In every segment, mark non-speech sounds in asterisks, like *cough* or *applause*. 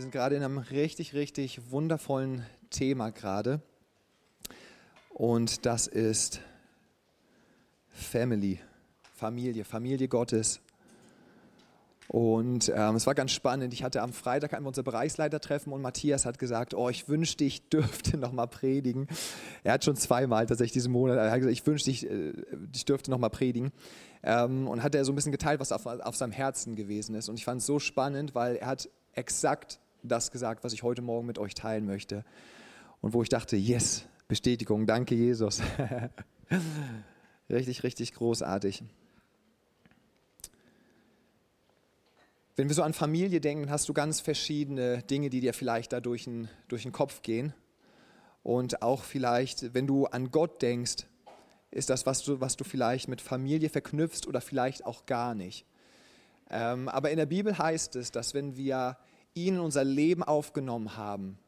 Wir sind gerade in einem richtig, richtig wundervollen Thema gerade. Und das ist Family, Familie, Familie Gottes. Und ähm, es war ganz spannend. Ich hatte am Freitag einmal unser Bereichsleitertreffen und Matthias hat gesagt, oh, ich wünschte, ich *laughs* dürfte noch mal predigen. Er hat schon zweimal tatsächlich diesen Monat, er hat gesagt, ich wünschte, ich, äh, ich dürfte noch mal predigen. Ähm, und hat er so ein bisschen geteilt, was auf, auf seinem Herzen gewesen ist. Und ich fand es so spannend, weil er hat exakt das gesagt, was ich heute Morgen mit euch teilen möchte. Und wo ich dachte, yes, Bestätigung, danke Jesus. *laughs* richtig, richtig großartig. Wenn wir so an Familie denken, hast du ganz verschiedene Dinge, die dir vielleicht da durch den, durch den Kopf gehen. Und auch vielleicht, wenn du an Gott denkst, ist das, was du, was du vielleicht mit Familie verknüpfst oder vielleicht auch gar nicht. Ähm, aber in der Bibel heißt es, dass wenn wir ihn in unser Leben aufgenommen haben,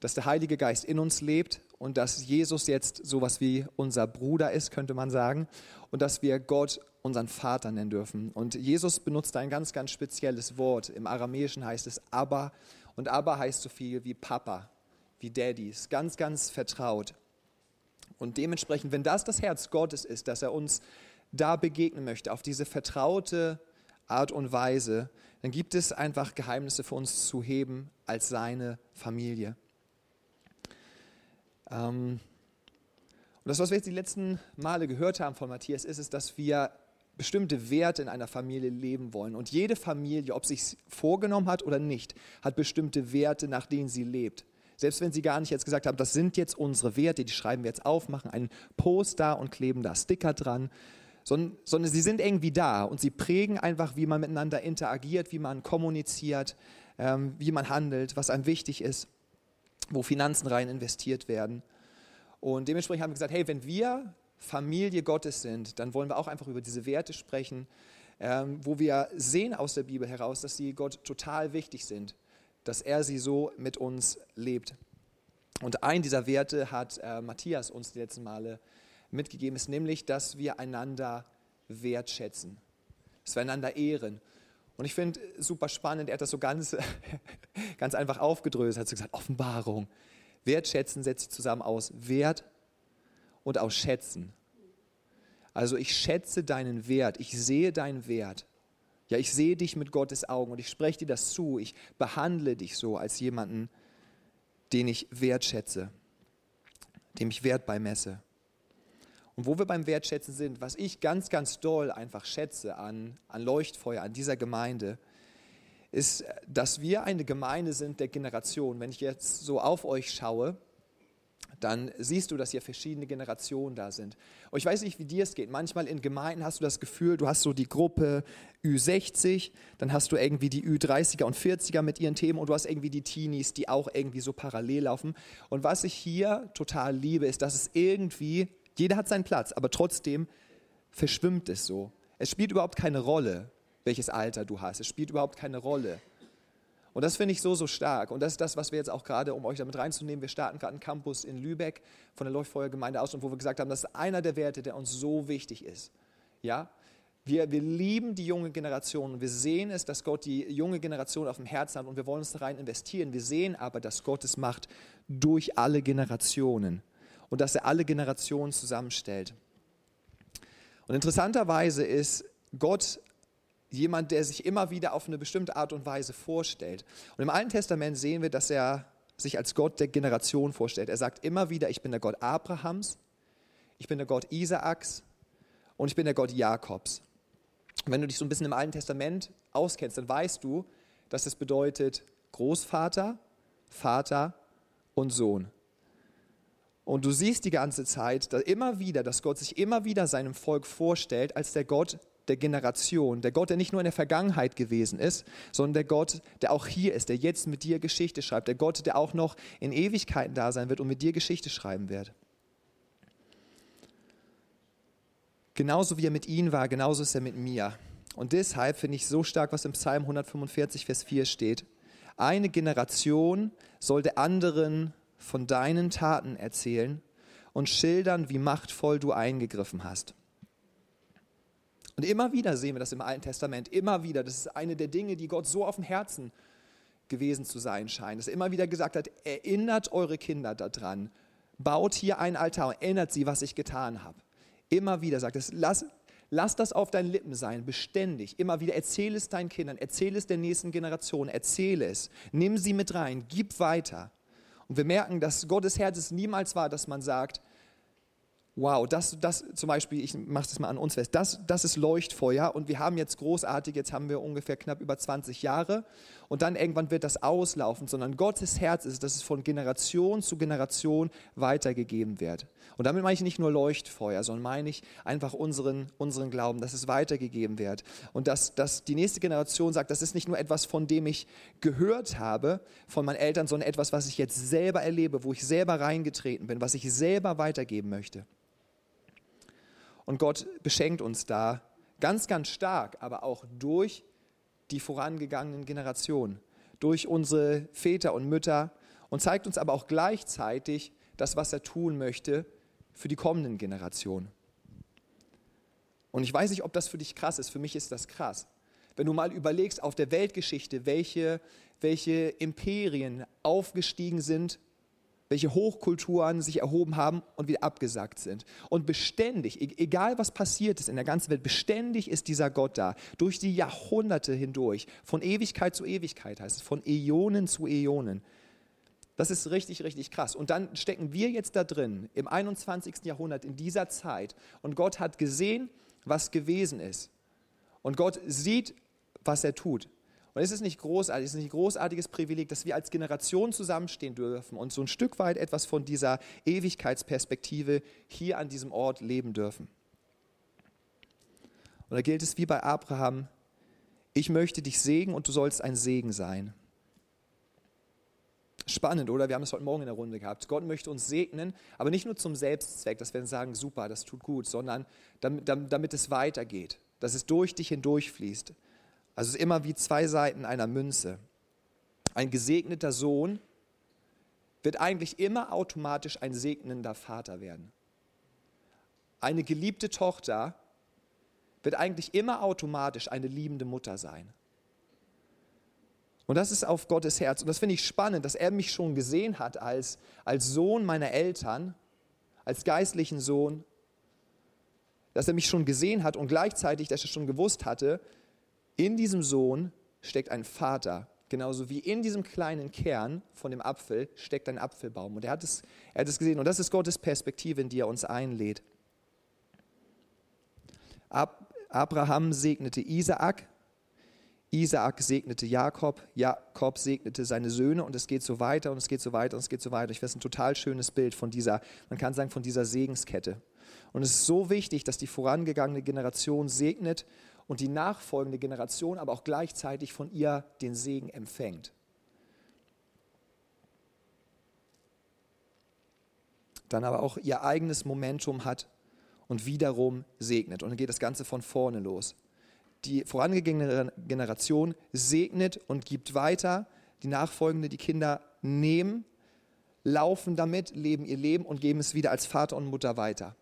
dass der Heilige Geist in uns lebt und dass Jesus jetzt sowas wie unser Bruder ist, könnte man sagen, und dass wir Gott unseren Vater nennen dürfen. Und Jesus benutzt ein ganz, ganz spezielles Wort. Im Aramäischen heißt es Abba und Abba heißt so viel wie Papa, wie Daddy. Ist ganz, ganz vertraut. Und dementsprechend, wenn das das Herz Gottes ist, dass er uns da begegnen möchte, auf diese vertraute Art und Weise, dann gibt es einfach Geheimnisse für uns zu heben als seine Familie. Ähm, und das, was wir jetzt die letzten Male gehört haben von Matthias, ist es, dass wir bestimmte Werte in einer Familie leben wollen. Und jede Familie, ob sie es vorgenommen hat oder nicht, hat bestimmte Werte, nach denen sie lebt. Selbst wenn sie gar nicht jetzt gesagt haben, das sind jetzt unsere Werte, die schreiben wir jetzt auf, machen einen Post da und kleben da Sticker dran, sondern, sondern sie sind irgendwie da und sie prägen einfach, wie man miteinander interagiert, wie man kommuniziert, ähm, wie man handelt, was einem wichtig ist, wo Finanzen rein investiert werden. Und dementsprechend haben wir gesagt, hey, wenn wir Familie Gottes sind, dann wollen wir auch einfach über diese Werte sprechen, ähm, wo wir sehen aus der Bibel heraus, dass sie Gott total wichtig sind, dass er sie so mit uns lebt. Und ein dieser Werte hat äh, Matthias uns die letzten Male mitgegeben ist, nämlich, dass wir einander wertschätzen, dass wir einander ehren. Und ich finde super spannend, er hat das so ganz, *laughs* ganz einfach aufgedröselt, hat so gesagt, Offenbarung. Wertschätzen setzt sich zusammen aus Wert und aus Schätzen. Also ich schätze deinen Wert, ich sehe deinen Wert. Ja, ich sehe dich mit Gottes Augen und ich spreche dir das zu. Ich behandle dich so als jemanden, den ich wertschätze, dem ich Wert beimesse. Und wo wir beim Wertschätzen sind, was ich ganz, ganz doll einfach schätze an, an Leuchtfeuer, an dieser Gemeinde, ist, dass wir eine Gemeinde sind der Generation. Wenn ich jetzt so auf euch schaue, dann siehst du, dass hier verschiedene Generationen da sind. Und ich weiß nicht, wie dir es geht. Manchmal in Gemeinden hast du das Gefühl, du hast so die Gruppe Ü60, dann hast du irgendwie die Ü30er und 40er mit ihren Themen und du hast irgendwie die Teenies, die auch irgendwie so parallel laufen. Und was ich hier total liebe, ist, dass es irgendwie jeder hat seinen Platz, aber trotzdem verschwimmt es so. Es spielt überhaupt keine Rolle, welches Alter du hast. Es spielt überhaupt keine Rolle. Und das finde ich so, so stark. Und das ist das, was wir jetzt auch gerade, um euch damit reinzunehmen, wir starten gerade einen Campus in Lübeck von der Leuchtfeuergemeinde aus und wo wir gesagt haben, das ist einer der Werte, der uns so wichtig ist. Ja? Wir, wir lieben die junge Generation und wir sehen es, dass Gott die junge Generation auf dem Herzen hat und wir wollen uns da rein investieren. Wir sehen aber, dass Gott es macht durch alle Generationen und dass er alle Generationen zusammenstellt. Und interessanterweise ist Gott jemand, der sich immer wieder auf eine bestimmte Art und Weise vorstellt. Und im Alten Testament sehen wir, dass er sich als Gott der Generation vorstellt. Er sagt immer wieder, ich bin der Gott Abrahams, ich bin der Gott Isaaks und ich bin der Gott Jakobs. Und wenn du dich so ein bisschen im Alten Testament auskennst, dann weißt du, dass es bedeutet Großvater, Vater und Sohn. Und du siehst die ganze Zeit dass immer wieder, dass Gott sich immer wieder seinem Volk vorstellt als der Gott der Generation, der Gott, der nicht nur in der Vergangenheit gewesen ist, sondern der Gott, der auch hier ist, der jetzt mit dir Geschichte schreibt, der Gott, der auch noch in Ewigkeiten da sein wird und mit dir Geschichte schreiben wird. Genauso wie er mit ihnen war, genauso ist er mit mir. Und deshalb finde ich so stark, was im Psalm 145, Vers 4 steht. Eine Generation soll der anderen von deinen Taten erzählen und schildern, wie machtvoll du eingegriffen hast. Und immer wieder sehen wir das im Alten Testament, immer wieder. Das ist eine der Dinge, die Gott so auf dem Herzen gewesen zu sein scheint. Dass er immer wieder gesagt hat, erinnert eure Kinder daran, baut hier einen Altar und erinnert sie, was ich getan habe. Immer wieder sagt es, lass, lass das auf deinen Lippen sein, beständig. Immer wieder erzähle es deinen Kindern, erzähle es der nächsten Generation, erzähle es, nimm sie mit rein, gib weiter. Und wir merken, dass Gottes Herz es niemals war, dass man sagt, wow, das, das zum Beispiel, ich mache das mal an uns fest, das, das ist Leuchtfeuer und wir haben jetzt großartig, jetzt haben wir ungefähr knapp über 20 Jahre und dann irgendwann wird das auslaufen, sondern Gottes Herz ist, dass es von Generation zu Generation weitergegeben wird. Und damit meine ich nicht nur Leuchtfeuer, sondern meine ich einfach unseren, unseren Glauben, dass es weitergegeben wird. Und dass, dass die nächste Generation sagt, das ist nicht nur etwas, von dem ich gehört habe von meinen Eltern, sondern etwas, was ich jetzt selber erlebe, wo ich selber reingetreten bin, was ich selber weitergeben möchte. Und Gott beschenkt uns da ganz, ganz stark, aber auch durch die vorangegangenen Generationen, durch unsere Väter und Mütter und zeigt uns aber auch gleichzeitig das, was er tun möchte für die kommenden Generationen. Und ich weiß nicht, ob das für dich krass ist, für mich ist das krass. Wenn du mal überlegst auf der Weltgeschichte, welche, welche Imperien aufgestiegen sind welche Hochkulturen sich erhoben haben und wieder abgesagt sind. Und beständig, e-, egal was passiert ist in der ganzen Welt, beständig ist dieser Gott da, durch die Jahrhunderte hindurch, von Ewigkeit zu Ewigkeit heißt es, von Äonen zu Äonen. Das ist richtig, richtig krass. Und dann stecken wir jetzt da drin, im 21. Jahrhundert, in dieser Zeit. Und Gott hat gesehen, was gewesen ist. Und Gott sieht, was er tut. Und ist es nicht großartig, ist es nicht ein großartiges Privileg, dass wir als Generation zusammenstehen dürfen und so ein Stück weit etwas von dieser Ewigkeitsperspektive hier an diesem Ort leben dürfen? Und da gilt es wie bei Abraham, ich möchte dich segnen und du sollst ein Segen sein. Spannend, oder? Wir haben es heute Morgen in der Runde gehabt. Gott möchte uns segnen, aber nicht nur zum Selbstzweck, dass wir sagen, super, das tut gut, sondern damit, damit es weitergeht, dass es durch dich hindurchfließt, also es ist immer wie zwei Seiten einer Münze. Ein gesegneter Sohn wird eigentlich immer automatisch ein segnender Vater werden. Eine geliebte Tochter wird eigentlich immer automatisch eine liebende Mutter sein. Und das ist auf Gottes Herz. Und das finde ich spannend, dass er mich schon gesehen hat als, als Sohn meiner Eltern, als geistlichen Sohn, dass er mich schon gesehen hat und gleichzeitig, dass er schon gewusst hatte, in diesem Sohn steckt ein Vater, genauso wie in diesem kleinen Kern von dem Apfel steckt ein Apfelbaum. Und er hat es, er hat es gesehen. Und das ist Gottes Perspektive, in die er uns einlädt. Ab, Abraham segnete Isaak, Isaak segnete Jakob, Jakob segnete seine Söhne und es geht so weiter und es geht so weiter und es geht so weiter. Ich finde es ein total schönes Bild von dieser, man kann sagen, von dieser Segenskette. Und es ist so wichtig, dass die vorangegangene Generation segnet und die nachfolgende Generation aber auch gleichzeitig von ihr den Segen empfängt. Dann aber auch ihr eigenes Momentum hat und wiederum segnet. Und dann geht das Ganze von vorne los. Die vorangegangene Generation segnet und gibt weiter. Die nachfolgende, die Kinder nehmen, laufen damit, leben ihr Leben und geben es wieder als Vater und Mutter weiter.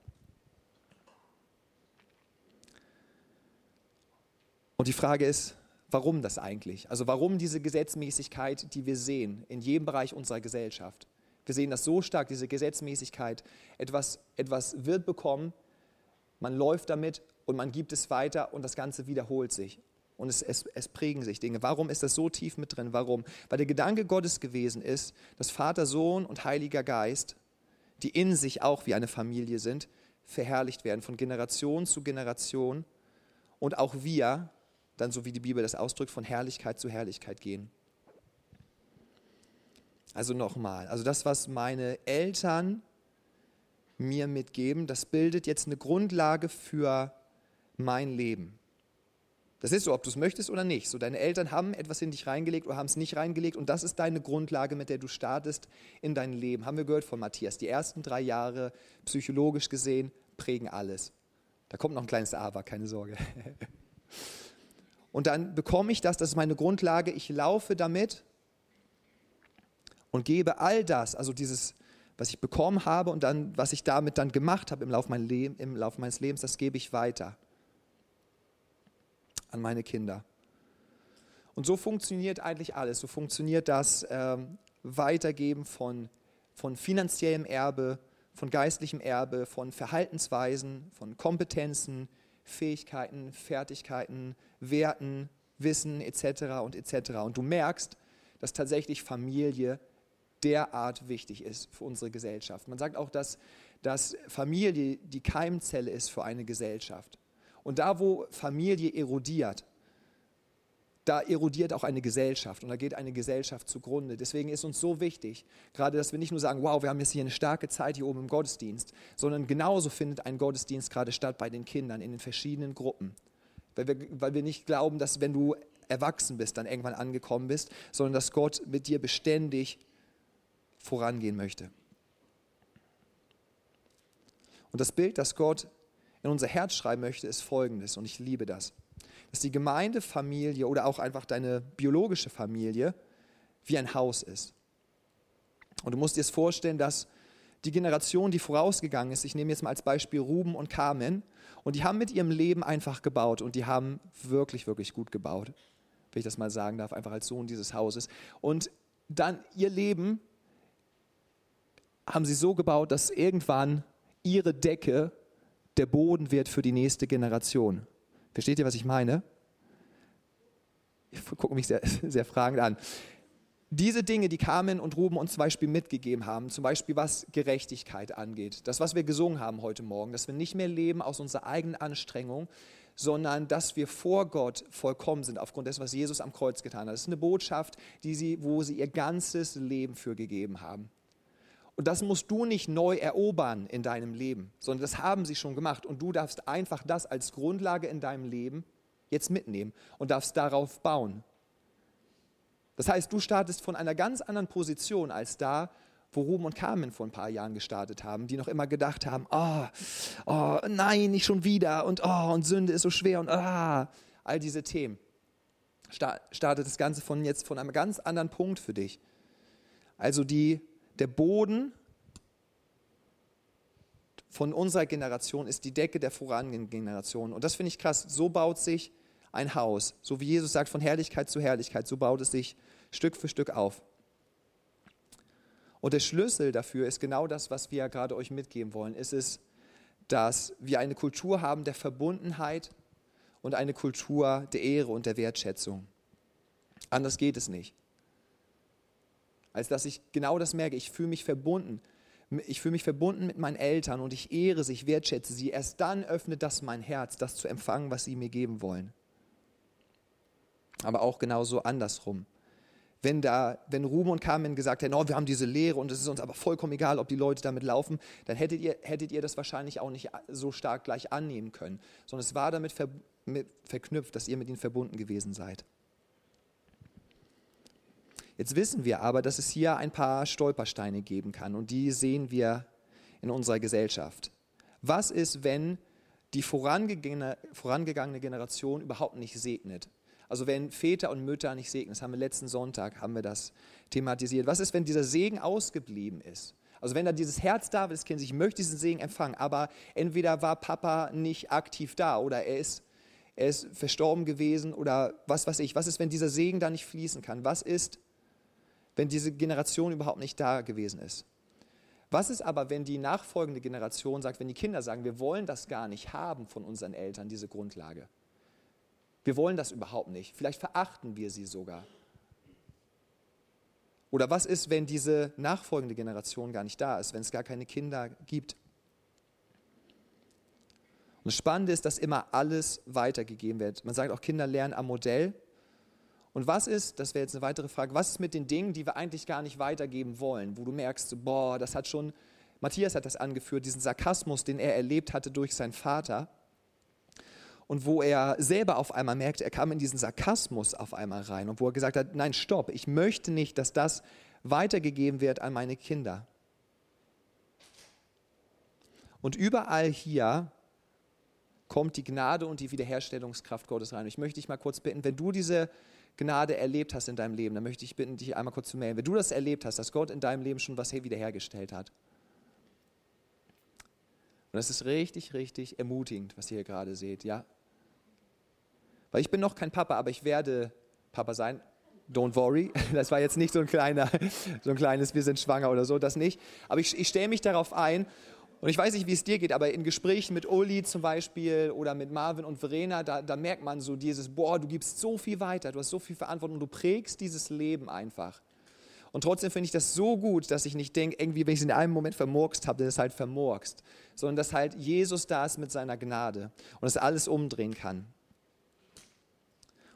Und die Frage ist, warum das eigentlich? Also warum diese Gesetzmäßigkeit, die wir sehen in jedem Bereich unserer Gesellschaft? Wir sehen das so stark, diese Gesetzmäßigkeit. Etwas, etwas wird bekommen, man läuft damit und man gibt es weiter und das Ganze wiederholt sich. Und es, es, es prägen sich Dinge. Warum ist das so tief mit drin? Warum? Weil der Gedanke Gottes gewesen ist, dass Vater, Sohn und Heiliger Geist, die in sich auch wie eine Familie sind, verherrlicht werden von Generation zu Generation. Und auch wir dann, so wie die Bibel das ausdrückt, von Herrlichkeit zu Herrlichkeit gehen. Also nochmal, also das, was meine Eltern mir mitgeben, das bildet jetzt eine Grundlage für mein Leben. Das ist so, ob du es möchtest oder nicht. So, deine Eltern haben etwas in dich reingelegt oder haben es nicht reingelegt und das ist deine Grundlage, mit der du startest in dein Leben. Haben wir gehört von Matthias. Die ersten drei Jahre, psychologisch gesehen, prägen alles. Da kommt noch ein kleines Aber, keine Sorge. *laughs* Und dann bekomme ich das, das ist meine Grundlage, ich laufe damit und gebe all das, also dieses, was ich bekommen habe und dann, was ich damit dann gemacht habe im Laufe, Laufe meines Lebens, das gebe ich weiter an meine Kinder. Und so funktioniert eigentlich alles. So funktioniert das ähm, Weitergeben von, von finanziellem Erbe, von geistlichem Erbe, von Verhaltensweisen, von Kompetenzen, Fähigkeiten, Fertigkeiten, Werten, Wissen etc. und etc. Und du merkst, dass tatsächlich Familie derart wichtig ist für unsere Gesellschaft. Man sagt auch, dass, dass Familie die Keimzelle ist für eine Gesellschaft. Und da, wo Familie erodiert, da erodiert auch eine Gesellschaft und da geht eine Gesellschaft zugrunde. Deswegen ist uns so wichtig, gerade dass wir nicht nur sagen, wow, wir haben jetzt hier eine starke Zeit hier oben im Gottesdienst, sondern genauso findet ein Gottesdienst gerade statt bei den Kindern in den verschiedenen Gruppen. Weil wir, weil wir nicht glauben, dass wenn du erwachsen bist, dann irgendwann angekommen bist, sondern dass Gott mit dir beständig vorangehen möchte. Und das Bild, das Gott in unser Herz schreiben möchte, ist folgendes, und ich liebe das dass die Gemeindefamilie oder auch einfach deine biologische Familie wie ein Haus ist. Und du musst dir es vorstellen, dass die Generation, die vorausgegangen ist, ich nehme jetzt mal als Beispiel Ruben und Carmen, und die haben mit ihrem Leben einfach gebaut und die haben wirklich, wirklich gut gebaut, wenn ich das mal sagen darf, einfach als Sohn dieses Hauses. Und dann ihr Leben haben sie so gebaut, dass irgendwann ihre Decke der Boden wird für die nächste Generation. Versteht ihr, was ich meine? Ich gucke mich sehr, *laughs* sehr fragend an. Diese Dinge, die Carmen und Ruben uns zum Beispiel mitgegeben haben, zum Beispiel was Gerechtigkeit angeht, das, was wir gesungen haben heute Morgen, dass wir nicht mehr leben aus unserer eigenen Anstrengung, sondern dass wir vor Gott vollkommen sind, aufgrund dessen, was Jesus am Kreuz getan hat. Das ist eine Botschaft, die sie, wo sie ihr ganzes Leben für gegeben haben. Und das musst du nicht neu erobern in deinem Leben, sondern das haben sie schon gemacht. Und du darfst einfach das als Grundlage in deinem Leben jetzt mitnehmen und darfst darauf bauen. Das heißt, du startest von einer ganz anderen Position als da, wo Ruben und Carmen vor ein paar Jahren gestartet haben, die noch immer gedacht haben, oh, oh nein, nicht schon wieder und oh, und Sünde ist so schwer und ah, all diese Themen. Startet das Ganze von jetzt von einem ganz anderen Punkt für dich. Also die der Boden von unserer Generation ist die Decke der vorangehenden Generation. Und das finde ich krass. So baut sich ein Haus. So wie Jesus sagt, von Herrlichkeit zu Herrlichkeit, so baut es sich Stück für Stück auf. Und der Schlüssel dafür ist genau das, was wir gerade euch mitgeben wollen. Es ist, dass wir eine Kultur haben der Verbundenheit und eine Kultur der Ehre und der Wertschätzung. Anders geht es nicht als dass ich genau das merke. Ich fühle mich verbunden. Ich fühle mich verbunden mit meinen Eltern und ich ehre sie, ich wertschätze sie. Erst dann öffnet das mein Herz, das zu empfangen, was sie mir geben wollen. Aber auch genauso andersrum. Wenn, da, wenn Ruben und Carmen gesagt hätten, oh, wir haben diese Lehre und es ist uns aber vollkommen egal, ob die Leute damit laufen, dann hättet ihr, hättet ihr das wahrscheinlich auch nicht so stark gleich annehmen können. Sondern es war damit ver, mit, verknüpft, dass ihr mit ihnen verbunden gewesen seid. Jetzt wissen wir aber, dass es hier ein paar Stolpersteine geben kann und die sehen wir in unserer Gesellschaft. Was ist, wenn die vorangegangene, vorangegangene Generation überhaupt nicht segnet? Also wenn Väter und Mütter nicht segnen, das haben wir letzten Sonntag, haben wir das thematisiert. Was ist, wenn dieser Segen ausgeblieben ist? Also wenn da dieses Herz da ist, Kind, ich möchte diesen Segen empfangen, aber entweder war Papa nicht aktiv da oder er ist, er ist verstorben gewesen oder was weiß ich. Was ist, wenn dieser Segen da nicht fließen kann? Was ist, wenn diese Generation überhaupt nicht da gewesen ist. Was ist aber, wenn die nachfolgende Generation sagt, wenn die Kinder sagen, wir wollen das gar nicht haben von unseren Eltern, diese Grundlage? Wir wollen das überhaupt nicht. Vielleicht verachten wir sie sogar. Oder was ist, wenn diese nachfolgende Generation gar nicht da ist, wenn es gar keine Kinder gibt? Und das Spannende ist, dass immer alles weitergegeben wird. Man sagt auch, Kinder lernen am Modell. Und was ist, das wäre jetzt eine weitere Frage, was ist mit den Dingen, die wir eigentlich gar nicht weitergeben wollen, wo du merkst, boah, das hat schon, Matthias hat das angeführt, diesen Sarkasmus, den er erlebt hatte durch seinen Vater. Und wo er selber auf einmal merkt, er kam in diesen Sarkasmus auf einmal rein und wo er gesagt hat, nein, stopp, ich möchte nicht, dass das weitergegeben wird an meine Kinder. Und überall hier kommt die Gnade und die Wiederherstellungskraft Gottes rein. Ich möchte dich mal kurz bitten, wenn du diese Gnade erlebt hast in deinem Leben, dann möchte ich bitten, dich einmal kurz zu melden. Wenn du das erlebt hast, dass Gott in deinem Leben schon was wiederhergestellt hat. Und das ist richtig, richtig ermutigend, was ihr hier gerade seht, ja? Weil ich bin noch kein Papa, aber ich werde Papa sein. Don't worry, *laughs* das war jetzt nicht so ein, kleiner, *laughs* so ein kleines, wir sind schwanger oder so, das nicht. Aber ich, ich stelle mich darauf ein und ich weiß nicht, wie es dir geht, aber in Gesprächen mit Uli zum Beispiel oder mit Marvin und Verena, da, da merkt man so dieses, boah, du gibst so viel weiter, du hast so viel Verantwortung du prägst dieses Leben einfach. Und trotzdem finde ich das so gut, dass ich nicht denke, irgendwie, wenn ich es in einem Moment vermurkst habe, dann ist es halt vermurkst. Sondern dass halt Jesus da ist mit seiner Gnade und dass er alles umdrehen kann. Und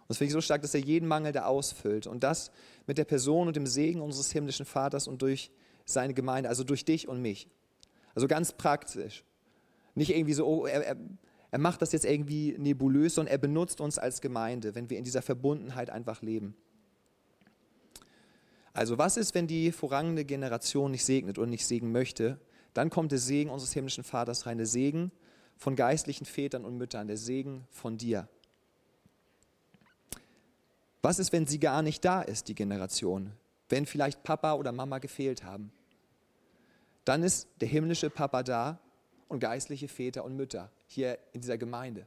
das finde ich so stark, dass er jeden Mangel da ausfüllt. Und das mit der Person und dem Segen unseres himmlischen Vaters und durch seine Gemeinde, also durch dich und mich. Also ganz praktisch. Nicht irgendwie so, oh, er, er, er macht das jetzt irgendwie nebulös, sondern er benutzt uns als Gemeinde, wenn wir in dieser Verbundenheit einfach leben. Also was ist, wenn die vorangehende Generation nicht segnet und nicht segnen möchte? Dann kommt der Segen unseres himmlischen Vaters rein, der Segen von geistlichen Vätern und Müttern, der Segen von dir. Was ist, wenn sie gar nicht da ist, die Generation? Wenn vielleicht Papa oder Mama gefehlt haben? Dann ist der himmlische Papa da und geistliche Väter und Mütter hier in dieser Gemeinde.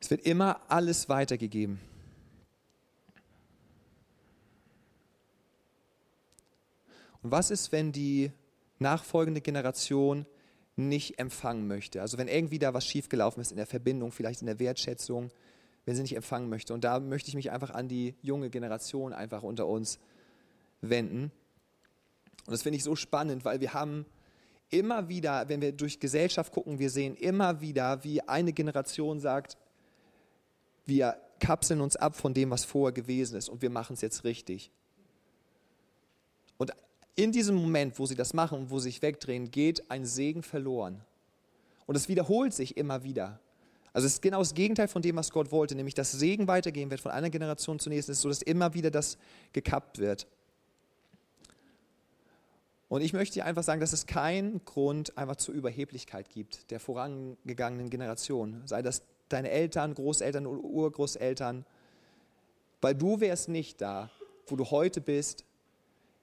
Es wird immer alles weitergegeben. Und was ist, wenn die nachfolgende Generation nicht empfangen möchte? Also wenn irgendwie da was schiefgelaufen ist in der Verbindung, vielleicht in der Wertschätzung, wenn sie nicht empfangen möchte. Und da möchte ich mich einfach an die junge Generation einfach unter uns wenden. Und das finde ich so spannend, weil wir haben immer wieder, wenn wir durch Gesellschaft gucken, wir sehen immer wieder, wie eine Generation sagt, wir kapseln uns ab von dem, was vorher gewesen ist und wir machen es jetzt richtig. Und in diesem Moment, wo sie das machen und wo sie sich wegdrehen, geht ein Segen verloren. Und es wiederholt sich immer wieder. Also es ist genau das Gegenteil von dem, was Gott wollte, nämlich dass Segen weitergehen wird von einer Generation zur nächsten, ist so, dass immer wieder das gekappt wird. Und ich möchte dir einfach sagen, dass es keinen Grund einfach zur Überheblichkeit gibt der vorangegangenen Generation. Sei das deine Eltern, Großeltern oder Urgroßeltern, weil du wärst nicht da, wo du heute bist,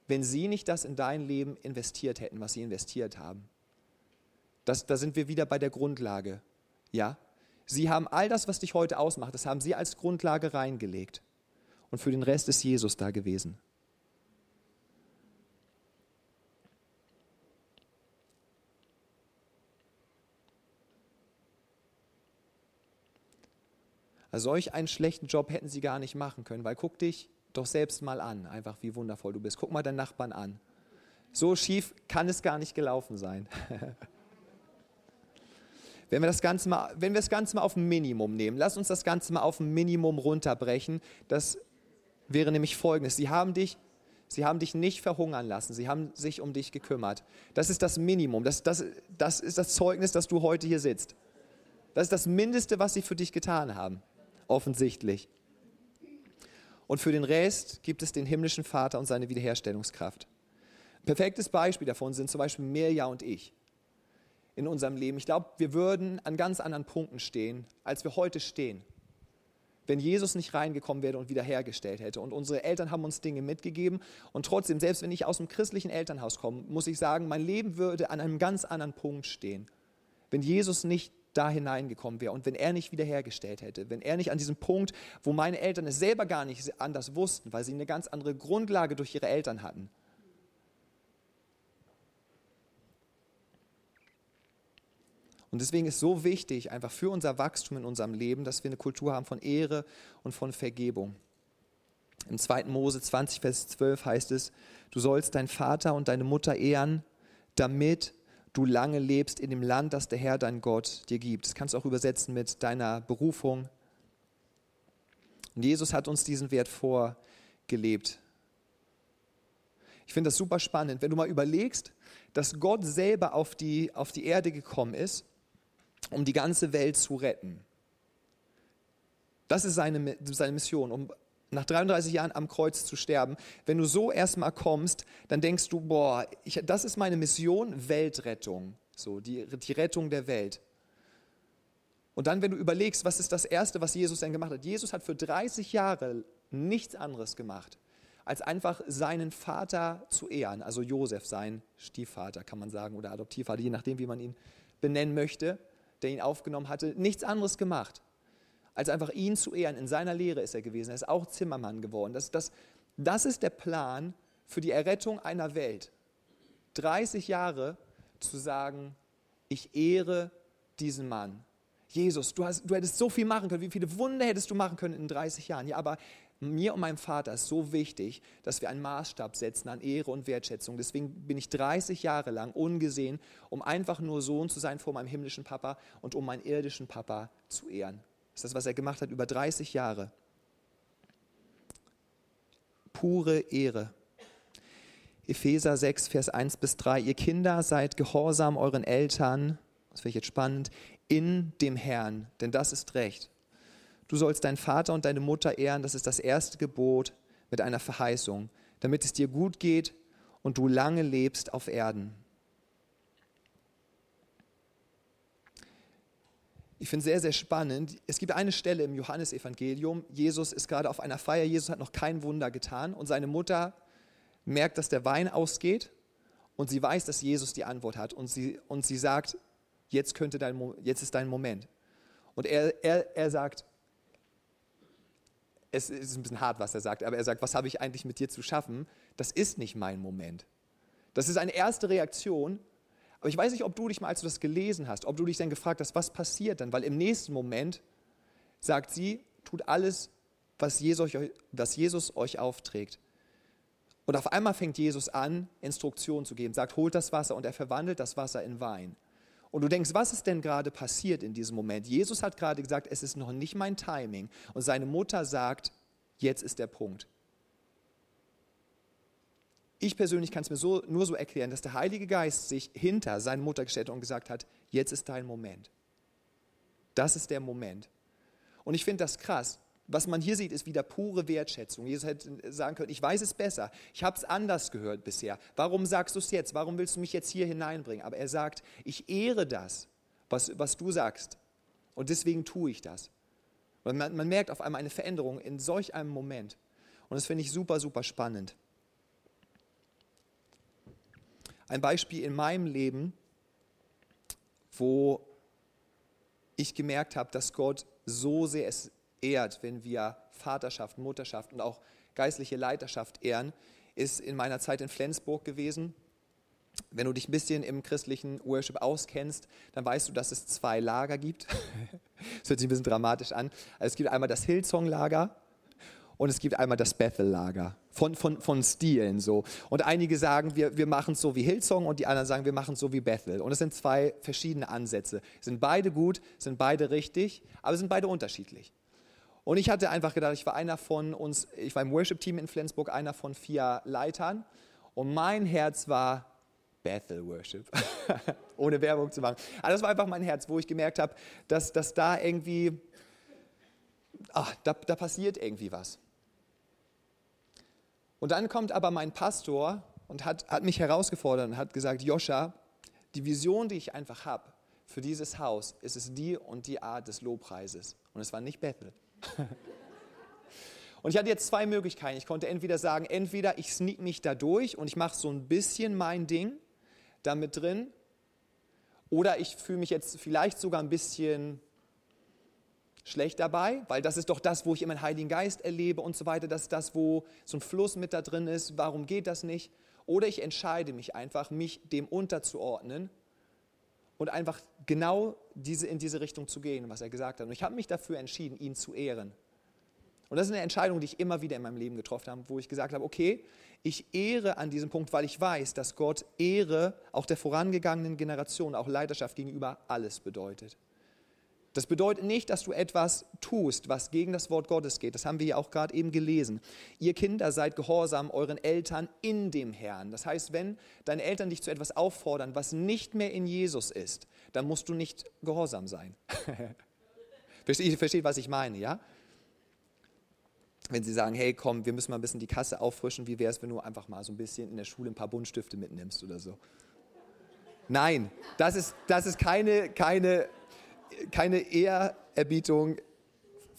wenn sie nicht das in dein Leben investiert hätten, was sie investiert haben. Das, da sind wir wieder bei der Grundlage. Ja? Sie haben all das, was dich heute ausmacht, das haben sie als Grundlage reingelegt. Und für den Rest ist Jesus da gewesen. Also solch einen schlechten Job hätten sie gar nicht machen können, weil guck dich doch selbst mal an, einfach wie wundervoll du bist. Guck mal deinen Nachbarn an. So schief kann es gar nicht gelaufen sein. *laughs* wenn wir, das Ganze mal, wenn wir das Ganze mal auf ein Minimum nehmen, lass uns das Ganze mal auf ein Minimum runterbrechen. Das wäre nämlich folgendes. Sie haben dich Sie haben dich nicht verhungern lassen. Sie haben sich um dich gekümmert. Das ist das Minimum. Das, das, das ist das Zeugnis, dass du heute hier sitzt. Das ist das Mindeste, was sie für dich getan haben offensichtlich. Und für den Rest gibt es den himmlischen Vater und seine Wiederherstellungskraft. Ein perfektes Beispiel davon sind zum Beispiel Mirja und ich in unserem Leben. Ich glaube, wir würden an ganz anderen Punkten stehen, als wir heute stehen, wenn Jesus nicht reingekommen wäre und wiederhergestellt hätte. Und unsere Eltern haben uns Dinge mitgegeben. Und trotzdem, selbst wenn ich aus einem christlichen Elternhaus komme, muss ich sagen, mein Leben würde an einem ganz anderen Punkt stehen, wenn Jesus nicht da hineingekommen wäre und wenn er nicht wiederhergestellt hätte, wenn er nicht an diesem Punkt, wo meine Eltern es selber gar nicht anders wussten, weil sie eine ganz andere Grundlage durch ihre Eltern hatten. Und deswegen ist so wichtig, einfach für unser Wachstum in unserem Leben, dass wir eine Kultur haben von Ehre und von Vergebung. Im 2. Mose 20, Vers 12 heißt es, du sollst deinen Vater und deine Mutter ehren, damit du lange lebst in dem Land, das der Herr dein Gott dir gibt. Das kannst du auch übersetzen mit deiner Berufung. Und Jesus hat uns diesen Wert vorgelebt. Ich finde das super spannend, wenn du mal überlegst, dass Gott selber auf die, auf die Erde gekommen ist, um die ganze Welt zu retten. Das ist seine, seine Mission, um nach 33 Jahren am Kreuz zu sterben, wenn du so erstmal kommst, dann denkst du, boah, ich, das ist meine Mission, Weltrettung, so die, die Rettung der Welt. Und dann, wenn du überlegst, was ist das Erste, was Jesus denn gemacht hat? Jesus hat für 30 Jahre nichts anderes gemacht, als einfach seinen Vater zu ehren, also Josef, sein Stiefvater, kann man sagen, oder Adoptivvater, je nachdem, wie man ihn benennen möchte, der ihn aufgenommen hatte, nichts anderes gemacht, als einfach ihn zu ehren. In seiner Lehre ist er gewesen, er ist auch Zimmermann geworden. Das, das, das ist der Plan für die Errettung einer Welt. 30 Jahre zu sagen, ich ehre diesen Mann. Jesus, du, hast, du hättest so viel machen können. Wie viele Wunder hättest du machen können in 30 Jahren? Ja, aber mir und meinem Vater ist so wichtig, dass wir einen Maßstab setzen an Ehre und Wertschätzung. Deswegen bin ich 30 Jahre lang ungesehen, um einfach nur Sohn zu sein vor meinem himmlischen Papa und um meinen irdischen Papa zu ehren. Das ist das, was er gemacht hat über 30 Jahre. Pure Ehre. Epheser 6, Vers 1 bis 3. Ihr Kinder seid gehorsam euren Eltern, das finde ich jetzt spannend, in dem Herrn, denn das ist Recht. Du sollst deinen Vater und deine Mutter ehren, das ist das erste Gebot mit einer Verheißung, damit es dir gut geht und du lange lebst auf Erden. Ich finde sehr, sehr spannend. Es gibt eine Stelle im Johannesevangelium. Jesus ist gerade auf einer Feier. Jesus hat noch kein Wunder getan. Und seine Mutter merkt, dass der Wein ausgeht. Und sie weiß, dass Jesus die Antwort hat. Und sie, und sie sagt, jetzt, könnte dein, jetzt ist dein Moment. Und er, er, er sagt, es ist ein bisschen hart, was er sagt, aber er sagt, was habe ich eigentlich mit dir zu schaffen? Das ist nicht mein Moment. Das ist eine erste Reaktion. Aber ich weiß nicht, ob du dich mal, als du das gelesen hast, ob du dich dann gefragt hast, was passiert dann? Weil im nächsten Moment sagt sie, tut alles, was Jesus, was Jesus euch aufträgt. Und auf einmal fängt Jesus an, Instruktionen zu geben, sagt, holt das Wasser und er verwandelt das Wasser in Wein. Und du denkst, was ist denn gerade passiert in diesem Moment? Jesus hat gerade gesagt, es ist noch nicht mein Timing. Und seine Mutter sagt, jetzt ist der Punkt. Ich persönlich kann es mir so, nur so erklären, dass der Heilige Geist sich hinter seine Mutter gestellt hat und gesagt hat, jetzt ist dein Moment. Das ist der Moment. Und ich finde das krass, was man hier sieht, ist wieder pure Wertschätzung. Jesus hätte sagen können, ich weiß es besser, ich habe es anders gehört bisher. Warum sagst du es jetzt? Warum willst du mich jetzt hier hineinbringen? Aber er sagt, ich ehre das, was, was du sagst. Und deswegen tue ich das. Man, man merkt auf einmal eine Veränderung in solch einem Moment. Und das finde ich super, super spannend. Ein Beispiel in meinem Leben, wo ich gemerkt habe, dass Gott so sehr es ehrt, wenn wir Vaterschaft, Mutterschaft und auch geistliche Leiterschaft ehren, ist in meiner Zeit in Flensburg gewesen. Wenn du dich ein bisschen im christlichen Worship auskennst, dann weißt du, dass es zwei Lager gibt. *laughs* das hört sich ein bisschen dramatisch an. Also es gibt einmal das Hillsong-Lager und es gibt einmal das Bethel-Lager. Von, von, von Stilen so. Und einige sagen, wir, wir machen es so wie Hillsong und die anderen sagen, wir machen es so wie Bethel. Und es sind zwei verschiedene Ansätze. Sind beide gut, sind beide richtig, aber sind beide unterschiedlich. Und ich hatte einfach gedacht, ich war einer von uns, ich war im Worship-Team in Flensburg, einer von vier Leitern. Und mein Herz war Bethel Worship, *laughs* ohne Werbung zu machen. Aber das war einfach mein Herz, wo ich gemerkt habe, dass, dass da irgendwie, ach, da, da passiert irgendwie was. Und dann kommt aber mein Pastor und hat, hat mich herausgefordert und hat gesagt, Joscha, die Vision, die ich einfach habe für dieses Haus, ist es die und die Art des Lobpreises. Und es war nicht Bethel. *laughs* Und ich hatte jetzt zwei Möglichkeiten. Ich konnte entweder sagen, entweder ich sneak mich da durch und ich mache so ein bisschen mein Ding damit drin, oder ich fühle mich jetzt vielleicht sogar ein bisschen schlecht dabei, weil das ist doch das, wo ich immer den Heiligen Geist erlebe und so weiter. Das ist das, wo so ein Fluss mit da drin ist. Warum geht das nicht? Oder ich entscheide mich einfach, mich dem unterzuordnen und einfach genau diese, in diese Richtung zu gehen, was er gesagt hat. Und ich habe mich dafür entschieden, ihn zu ehren. Und das ist eine Entscheidung, die ich immer wieder in meinem Leben getroffen habe, wo ich gesagt habe, okay, ich ehre an diesem Punkt, weil ich weiß, dass Gott Ehre auch der vorangegangenen Generation, auch Leiterschaft gegenüber alles bedeutet. Das bedeutet nicht, dass du etwas tust, was gegen das Wort Gottes geht. Das haben wir ja auch gerade eben gelesen. Ihr Kinder seid gehorsam euren Eltern in dem Herrn. Das heißt, wenn deine Eltern dich zu etwas auffordern, was nicht mehr in Jesus ist, dann musst du nicht gehorsam sein. *laughs* versteht, versteht, was ich meine, ja? Wenn sie sagen, hey, komm, wir müssen mal ein bisschen die Kasse auffrischen, wie wäre es, wenn du einfach mal so ein bisschen in der Schule ein paar Buntstifte mitnimmst oder so? Nein, das ist, das ist keine, keine keine Ehrerbietung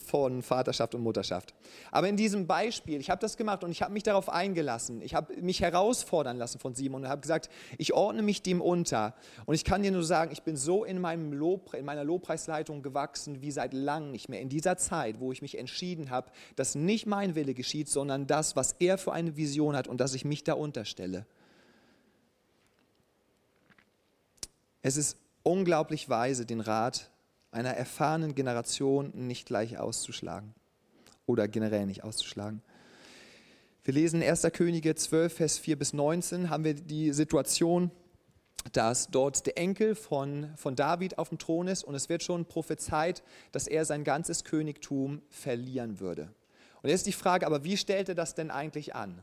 von Vaterschaft und Mutterschaft. Aber in diesem Beispiel, ich habe das gemacht und ich habe mich darauf eingelassen. Ich habe mich herausfordern lassen von Simon und habe gesagt, ich ordne mich dem unter. Und ich kann dir nur sagen, ich bin so in, meinem Lob, in meiner Lobpreisleitung gewachsen wie seit langem nicht mehr. In dieser Zeit, wo ich mich entschieden habe, dass nicht mein Wille geschieht, sondern das, was er für eine Vision hat und dass ich mich da unterstelle. Es ist unglaublich weise, den Rat einer erfahrenen Generation nicht gleich auszuschlagen oder generell nicht auszuschlagen. Wir lesen 1. Könige 12, Vers 4 bis 19, haben wir die Situation, dass dort der Enkel von, von David auf dem Thron ist und es wird schon prophezeit, dass er sein ganzes Königtum verlieren würde. Und jetzt ist die Frage, aber wie stellt er das denn eigentlich an?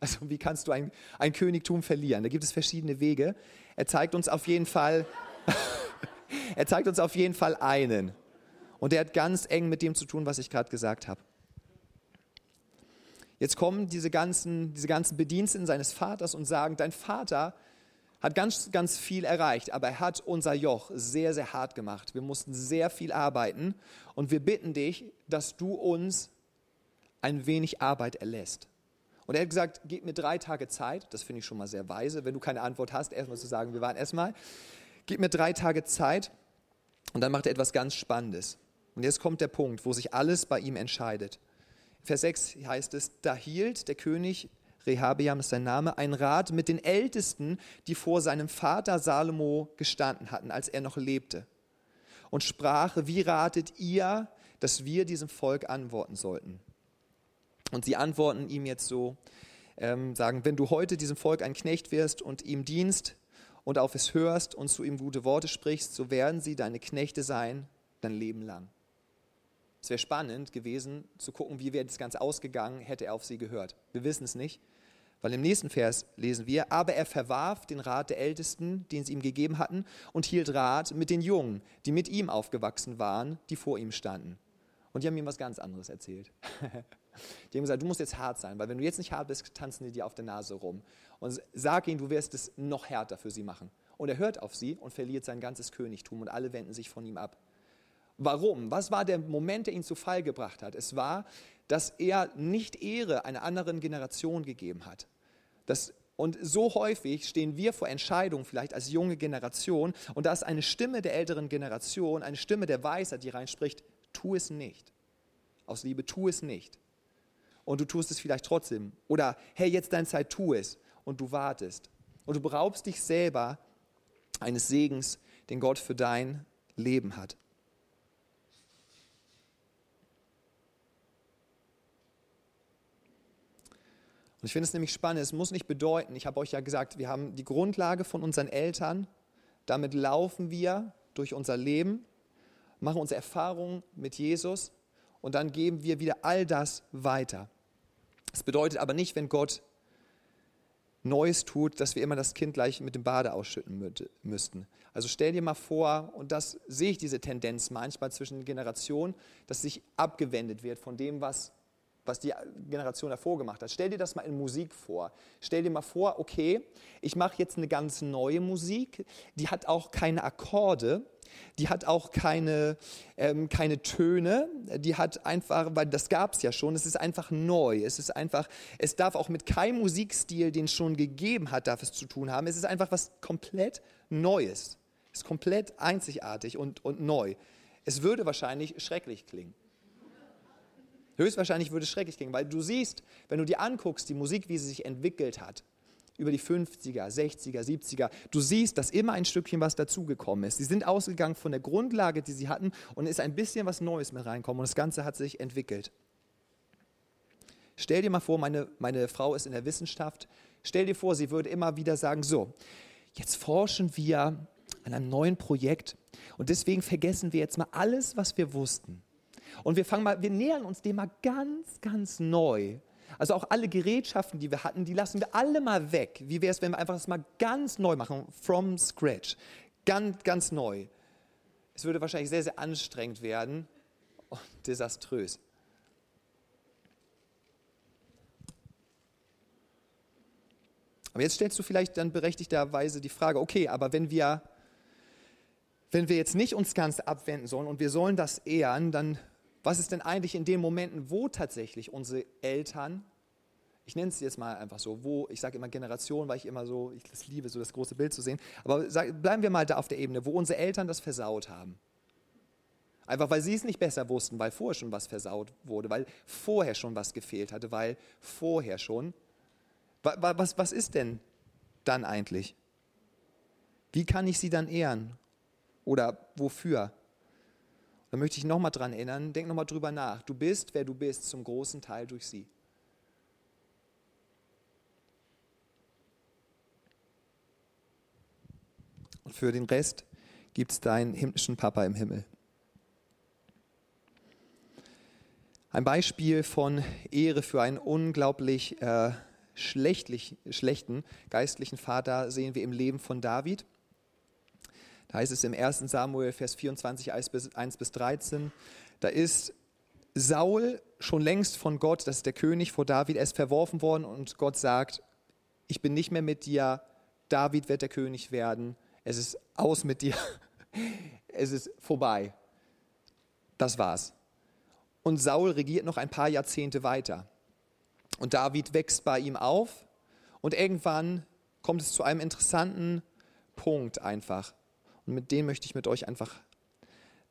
Also wie kannst du ein, ein Königtum verlieren? Da gibt es verschiedene Wege. Er zeigt uns auf jeden Fall, er zeigt uns auf jeden Fall einen. Und der hat ganz eng mit dem zu tun, was ich gerade gesagt habe. Jetzt kommen diese ganzen, diese ganzen Bediensteten seines Vaters und sagen, dein Vater hat ganz, ganz viel erreicht, aber er hat unser Joch sehr, sehr hart gemacht. Wir mussten sehr viel arbeiten und wir bitten dich, dass du uns ein wenig Arbeit erlässt. Und er hat gesagt, gib mir drei Tage Zeit. Das finde ich schon mal sehr weise, wenn du keine Antwort hast, erstmal zu sagen, wir warten erstmal. Gib mir drei Tage Zeit und dann macht er etwas ganz Spannendes. Und jetzt kommt der Punkt, wo sich alles bei ihm entscheidet. Vers 6 heißt es, da hielt der König, Rehabeam ist sein Name, ein Rat mit den Ältesten, die vor seinem Vater Salomo gestanden hatten, als er noch lebte. Und sprach, wie ratet ihr, dass wir diesem Volk antworten sollten? Und sie antworten ihm jetzt so, ähm, sagen, wenn du heute diesem Volk ein Knecht wirst und ihm dienst, und auf es hörst und zu ihm gute Worte sprichst, so werden sie deine Knechte sein, dein Leben lang. Es wäre spannend gewesen zu gucken, wie wäre das Ganze ausgegangen, hätte er auf sie gehört. Wir wissen es nicht, weil im nächsten Vers lesen wir, aber er verwarf den Rat der Ältesten, den sie ihm gegeben hatten, und hielt Rat mit den Jungen, die mit ihm aufgewachsen waren, die vor ihm standen. Und die haben ihm was ganz anderes erzählt. *laughs* Die haben gesagt, du musst jetzt hart sein, weil wenn du jetzt nicht hart bist, tanzen die dir auf der Nase rum. Und sag ihnen, du wirst es noch härter für sie machen. Und er hört auf sie und verliert sein ganzes Königtum und alle wenden sich von ihm ab. Warum? Was war der Moment, der ihn zu Fall gebracht hat? Es war, dass er nicht Ehre einer anderen Generation gegeben hat. Das, und so häufig stehen wir vor Entscheidungen, vielleicht als junge Generation, und da ist eine Stimme der älteren Generation, eine Stimme der Weisheit, die reinspricht, tu es nicht. Aus Liebe, tu es nicht und du tust es vielleicht trotzdem. Oder hey, jetzt deine Zeit, tu es und du wartest. Und du beraubst dich selber eines Segens, den Gott für dein Leben hat. Und ich finde es nämlich spannend, es muss nicht bedeuten, ich habe euch ja gesagt, wir haben die Grundlage von unseren Eltern, damit laufen wir durch unser Leben, machen unsere Erfahrungen mit Jesus und dann geben wir wieder all das weiter. Das bedeutet aber nicht, wenn Gott Neues tut, dass wir immer das Kind gleich mit dem Bade ausschütten müssten. Also stell dir mal vor, und das sehe ich diese Tendenz manchmal zwischen Generationen, dass sich abgewendet wird von dem, was, was die Generation davor gemacht hat. Stell dir das mal in Musik vor. Stell dir mal vor, okay, ich mache jetzt eine ganz neue Musik, die hat auch keine Akkorde, die hat auch keine, ähm, keine Töne, die hat einfach, weil das gab es ja schon, es ist einfach neu, es ist einfach, es darf auch mit keinem Musikstil, den es schon gegeben hat, darf es zu tun haben, es ist einfach was komplett Neues, es ist komplett einzigartig und, und neu. Es würde wahrscheinlich schrecklich klingen. Höchstwahrscheinlich würde es schrecklich klingen, weil du siehst, wenn du dir anguckst, die Musik, wie sie sich entwickelt hat, über die 50er, 60er, 70er. Du siehst, dass immer ein Stückchen was dazugekommen ist. Sie sind ausgegangen von der Grundlage, die sie hatten und ist ein bisschen was Neues mit reinkommen und das Ganze hat sich entwickelt. Stell dir mal vor, meine, meine Frau ist in der Wissenschaft. Stell dir vor, sie würde immer wieder sagen, so, jetzt forschen wir an einem neuen Projekt und deswegen vergessen wir jetzt mal alles, was wir wussten. Und wir fangen mal, wir nähern uns dem mal ganz, ganz neu. Also auch alle Gerätschaften, die wir hatten, die lassen wir alle mal weg. Wie wäre es, wenn wir einfach das mal ganz neu machen, from scratch, ganz, ganz neu. Es würde wahrscheinlich sehr, sehr anstrengend werden und desaströs. Aber jetzt stellst du vielleicht dann berechtigterweise die Frage, okay, aber wenn wir, wenn wir jetzt nicht uns ganz abwenden sollen und wir sollen das ehren, dann Was ist denn eigentlich in den Momenten, wo tatsächlich unsere Eltern, ich nenne es jetzt mal einfach so, wo, ich sage immer Generation, weil ich immer so, ich das liebe, so das große Bild zu sehen, aber sag, bleiben wir mal da auf der Ebene, wo unsere Eltern das versaut haben. Einfach weil sie es nicht besser wussten, weil vorher schon was versaut wurde, weil vorher schon was gefehlt hatte, weil vorher schon. Was, was ist denn dann eigentlich? Wie kann ich sie dann ehren? Oder wofür? Da möchte ich nochmal dran erinnern, denk nochmal drüber nach. Du bist, wer du bist, zum großen Teil durch sie. Und für den Rest gibt es deinen himmlischen Papa im Himmel. Ein Beispiel von Ehre für einen unglaublich äh, schlechten geistlichen Vater sehen wir im Leben von David. Heißt es im 1. Samuel, Vers 24, 1 bis 13, da ist Saul schon längst von Gott, das ist der König vor David, er ist verworfen worden und Gott sagt, ich bin nicht mehr mit dir, David wird der König werden, es ist aus mit dir, *laughs* es ist vorbei. Das war's und Saul regiert noch ein paar Jahrzehnte weiter. Und David wächst bei ihm auf und irgendwann kommt es zu einem interessanten Punkt einfach. Und mit dem möchte ich mit euch einfach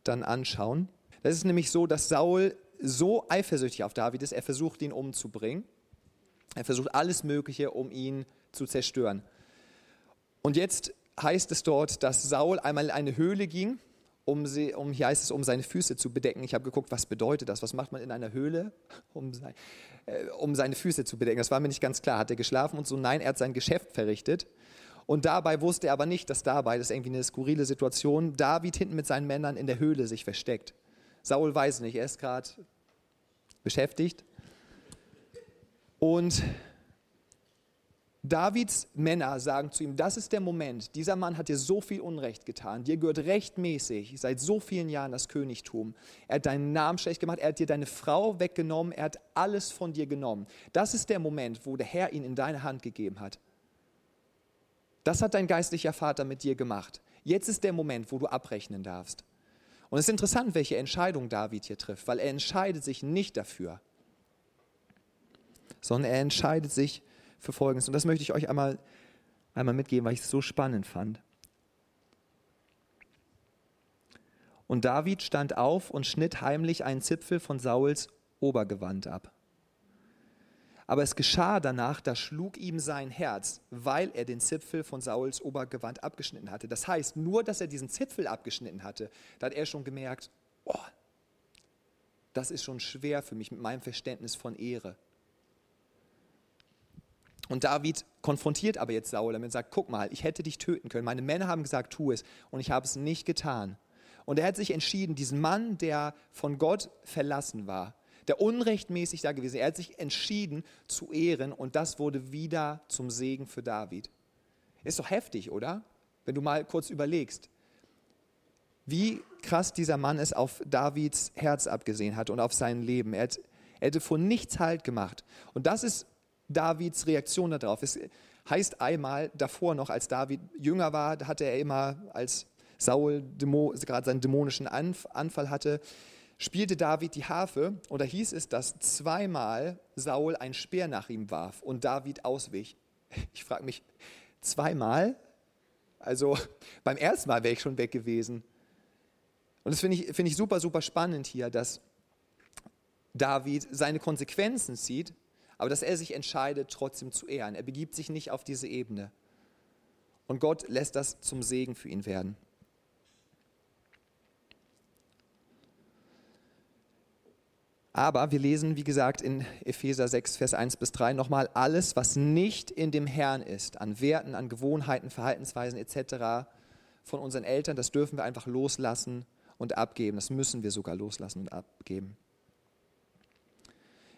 dann anschauen. Das ist nämlich so, dass Saul so eifersüchtig auf David ist, er versucht ihn umzubringen. Er versucht alles Mögliche, um ihn zu zerstören. Und jetzt heißt es dort, dass Saul einmal in eine Höhle ging um, sie, um, hier heißt es, um seine Füße zu bedecken. Ich habe geguckt, was bedeutet das? Was macht man in einer Höhle, *laughs* um, sein, äh, um seine Füße zu bedecken? Das war mir nicht ganz klar. Hat er geschlafen und so? Nein, er hat sein Geschäft verrichtet. Und dabei wusste er aber nicht, dass dabei, das ist irgendwie eine skurrile Situation, David hinten mit seinen Männern in der Höhle sich versteckt. Saul weiß nicht, er ist gerade beschäftigt. Und Davids Männer sagen zu ihm, das ist der Moment, dieser Mann hat dir so viel Unrecht getan, dir gehört rechtmäßig seit so vielen Jahren das Königtum. Er hat deinen Namen schlecht gemacht, er hat dir deine Frau weggenommen, er hat alles von dir genommen. Das ist der Moment, wo der Herr ihn in deine Hand gegeben hat. Das hat dein geistlicher Vater mit dir gemacht. Jetzt ist der Moment, wo du abrechnen darfst. Und es ist interessant, welche Entscheidung David hier trifft, weil er entscheidet sich nicht dafür, sondern er entscheidet sich für Folgendes. Und das möchte ich euch einmal, einmal mitgeben, weil ich es so spannend fand. Und David stand auf und schnitt heimlich einen Zipfel von Sauls Obergewand ab. Aber es geschah danach, da schlug ihm sein Herz, weil er den Zipfel von Sauls Obergewand abgeschnitten hatte. Das heißt, nur dass er diesen Zipfel abgeschnitten hatte, da hat er schon gemerkt, oh, das ist schon schwer für mich mit meinem Verständnis von Ehre. Und David konfrontiert aber jetzt Saul damit und sagt, guck mal, ich hätte dich töten können. Meine Männer haben gesagt, tu es. Und ich habe es nicht getan. Und er hat sich entschieden, diesen Mann, der von Gott verlassen war, der unrechtmäßig da gewesen, er hat sich entschieden zu ehren und das wurde wieder zum Segen für David. Ist doch heftig, oder? Wenn du mal kurz überlegst, wie krass dieser Mann es auf Davids Herz abgesehen hat und auf sein Leben. Er, hat, er hätte vor nichts Halt gemacht. Und das ist Davids Reaktion darauf. Es heißt einmal davor noch, als David jünger war, hatte er immer, als Saul gerade seinen dämonischen Anfall hatte, spielte David die Harfe und da hieß es, dass zweimal Saul ein Speer nach ihm warf und David auswich. *laughs* Ich frage mich, zweimal? Also *laughs* beim ersten Mal wäre ich schon weg gewesen. Und das finde ich, find ich super, super spannend hier, dass David seine Konsequenzen zieht aber dass er sich entscheidet, trotzdem zu ehren. Er begibt sich nicht auf diese Ebene. Und Gott lässt das zum Segen für ihn werden. Aber wir lesen, wie gesagt, in Epheser 6, Vers 1 bis 3 nochmal, alles, was nicht in dem Herrn ist, an Werten, an Gewohnheiten, Verhaltensweisen etc. von unseren Eltern, das dürfen wir einfach loslassen und abgeben. Das müssen wir sogar loslassen und abgeben.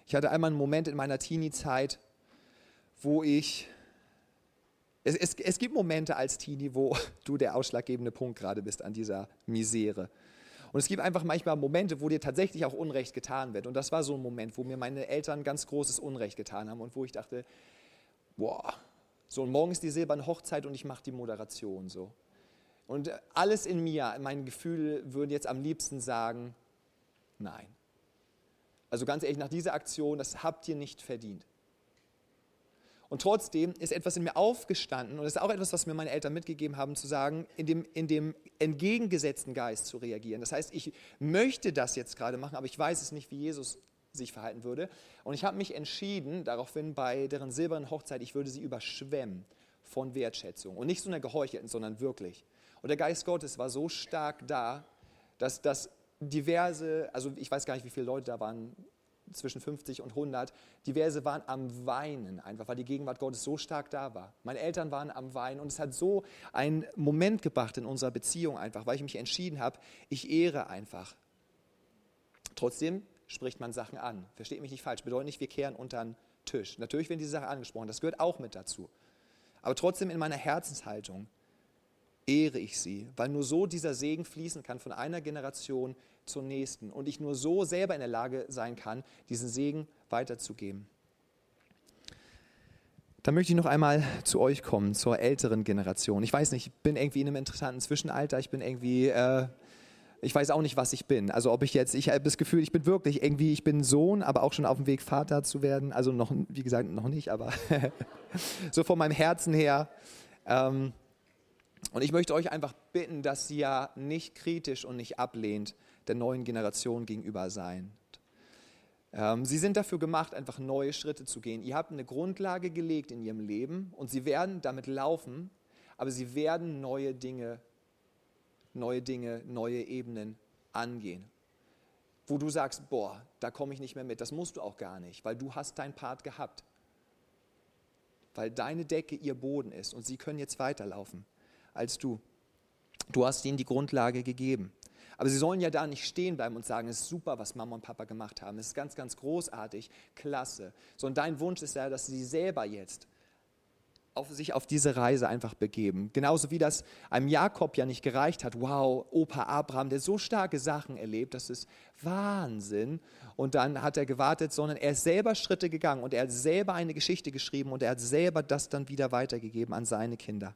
Ich hatte einmal einen Moment in meiner Teenie-Zeit, wo ich. Es, es, es gibt Momente als Teenie, wo *laughs* du der ausschlaggebende Punkt gerade bist an dieser Misere. Und es gibt einfach manchmal Momente, wo dir tatsächlich auch Unrecht getan wird. Und das war so ein Moment, wo mir meine Eltern ganz großes Unrecht getan haben und wo ich dachte, boah, so und morgen ist die silberne Hochzeit und ich mache die Moderation so. Und alles in mir, mein Gefühl würde jetzt am liebsten sagen, nein, Also ganz ehrlich, nach dieser Aktion, das habt ihr nicht verdient. Und trotzdem ist etwas in mir aufgestanden und das ist auch etwas, was mir meine Eltern mitgegeben haben, zu sagen, in dem, in dem entgegengesetzten Geist zu reagieren. Das heißt, ich möchte das jetzt gerade machen, aber ich weiß es nicht, wie Jesus sich verhalten würde. Und ich habe mich entschieden, daraufhin bei deren silbernen Hochzeit, ich würde sie überschwemmen von Wertschätzung. Und nicht so einer geheuchelten, sondern wirklich. Und der Geist Gottes war so stark da, dass das diverse, also ich weiß gar nicht, wie viele Leute da waren, zwischen 50 und 100, diverse waren am Weinen, einfach weil die Gegenwart Gottes so stark da war. Meine Eltern waren am Weinen und es hat so einen Moment gebracht in unserer Beziehung einfach, weil ich mich entschieden habe, ich ehre einfach. Trotzdem spricht man Sachen an. Versteht mich nicht falsch, bedeutet nicht, wir kehren unter den Tisch. Natürlich werden diese Sachen angesprochen, das gehört auch mit dazu. Aber trotzdem in meiner Herzenshaltung ehre ich sie, weil nur so dieser Segen fließen kann von einer Generation zur nächsten und ich nur so selber in der Lage sein kann, diesen Segen weiterzugeben. Dann möchte ich noch einmal zu euch kommen, zur älteren Generation. Ich weiß nicht, ich bin irgendwie in einem interessanten Zwischenalter, ich bin irgendwie, äh, ich weiß auch nicht, was ich bin. Also ob ich jetzt, ich habe das Gefühl, ich bin wirklich irgendwie, ich bin Sohn, aber auch schon auf dem Weg, Vater zu werden. Also noch, wie gesagt, noch nicht, aber *laughs* so von meinem Herzen her. Ähm, und ich möchte euch einfach bitten, dass ihr ja nicht kritisch und nicht ablehnt der neuen Generation gegenüber seid. Ähm, sie sind dafür gemacht, einfach neue Schritte zu gehen. Ihr habt eine Grundlage gelegt in ihrem Leben und sie werden damit laufen, aber sie werden neue Dinge, neue Dinge, neue Ebenen angehen. Wo du sagst, boah, da komme ich nicht mehr mit. Das musst du auch gar nicht, weil du hast dein Part gehabt. Weil deine Decke ihr Boden ist und sie können jetzt weiterlaufen als du. Du hast ihnen die Grundlage gegeben. Aber sie sollen ja da nicht stehen bleiben und sagen, es ist super, was Mama und Papa gemacht haben. Es ist ganz, ganz großartig, klasse. Sondern dein Wunsch ist ja, dass sie selber jetzt auf sich auf diese Reise einfach begeben. Genauso wie das einem Jakob ja nicht gereicht hat. Wow, Opa Abraham, der so starke Sachen erlebt, das ist Wahnsinn. Und dann hat er gewartet, sondern er ist selber Schritte gegangen und er hat selber eine Geschichte geschrieben und er hat selber das dann wieder weitergegeben an seine Kinder.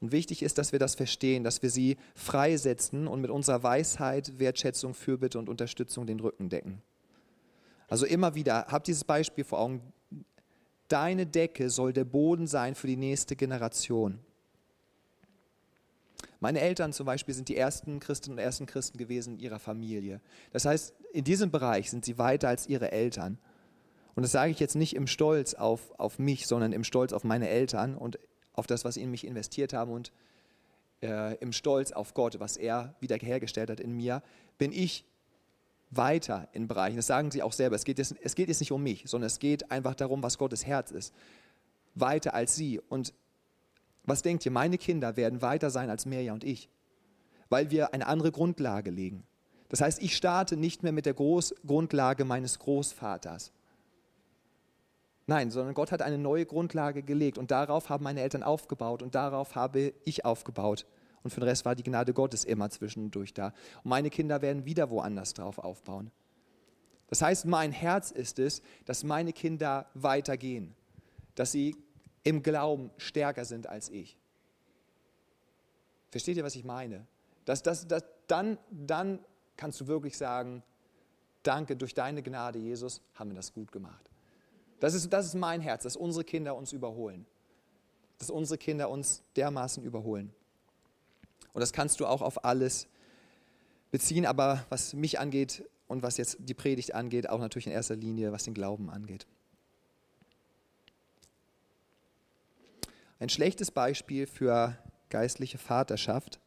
Und wichtig ist, dass wir das verstehen, dass wir sie freisetzen und mit unserer Weisheit, Wertschätzung, Fürbitte und Unterstützung den Rücken decken. Also immer wieder, habt dieses Beispiel vor Augen. Deine Decke soll der Boden sein für die nächste Generation. Meine Eltern zum Beispiel sind die ersten Christinnen und ersten Christen gewesen in ihrer Familie. Das heißt, in diesem Bereich sind sie weiter als ihre Eltern. Und das sage ich jetzt nicht im Stolz auf, auf mich, sondern im Stolz auf meine Eltern und auf das, was sie in mich investiert haben und äh, im Stolz auf Gott, was er wiederhergestellt hat in mir, bin ich weiter in Bereichen. Das sagen sie auch selber. Es geht, jetzt, es geht jetzt nicht um mich, sondern es geht einfach darum, was Gottes Herz ist. Weiter als sie. Und was denkt ihr? Meine Kinder werden weiter sein als Mirja und ich, weil wir eine andere Grundlage legen. Das heißt, ich starte nicht mehr mit der Groß Grundlage meines Großvaters, Nein, sondern Gott hat eine neue Grundlage gelegt und darauf haben meine Eltern aufgebaut und darauf habe ich aufgebaut. Und für den Rest war die Gnade Gottes immer zwischendurch da. Und meine Kinder werden wieder woanders drauf aufbauen. Das heißt, mein Herz ist es, dass meine Kinder weitergehen, dass sie im Glauben stärker sind als ich. Versteht ihr, was ich meine? Dass, dass, dass, dann, dann kannst du wirklich sagen, danke, durch deine Gnade, Jesus, haben wir das gut gemacht. Das ist, das ist mein Herz, dass unsere Kinder uns überholen. Dass unsere Kinder uns dermaßen überholen. Und das kannst du auch auf alles beziehen, aber was mich angeht und was jetzt die Predigt angeht, auch natürlich in erster Linie, was den Glauben angeht. Ein schlechtes Beispiel für geistliche Vaterschaft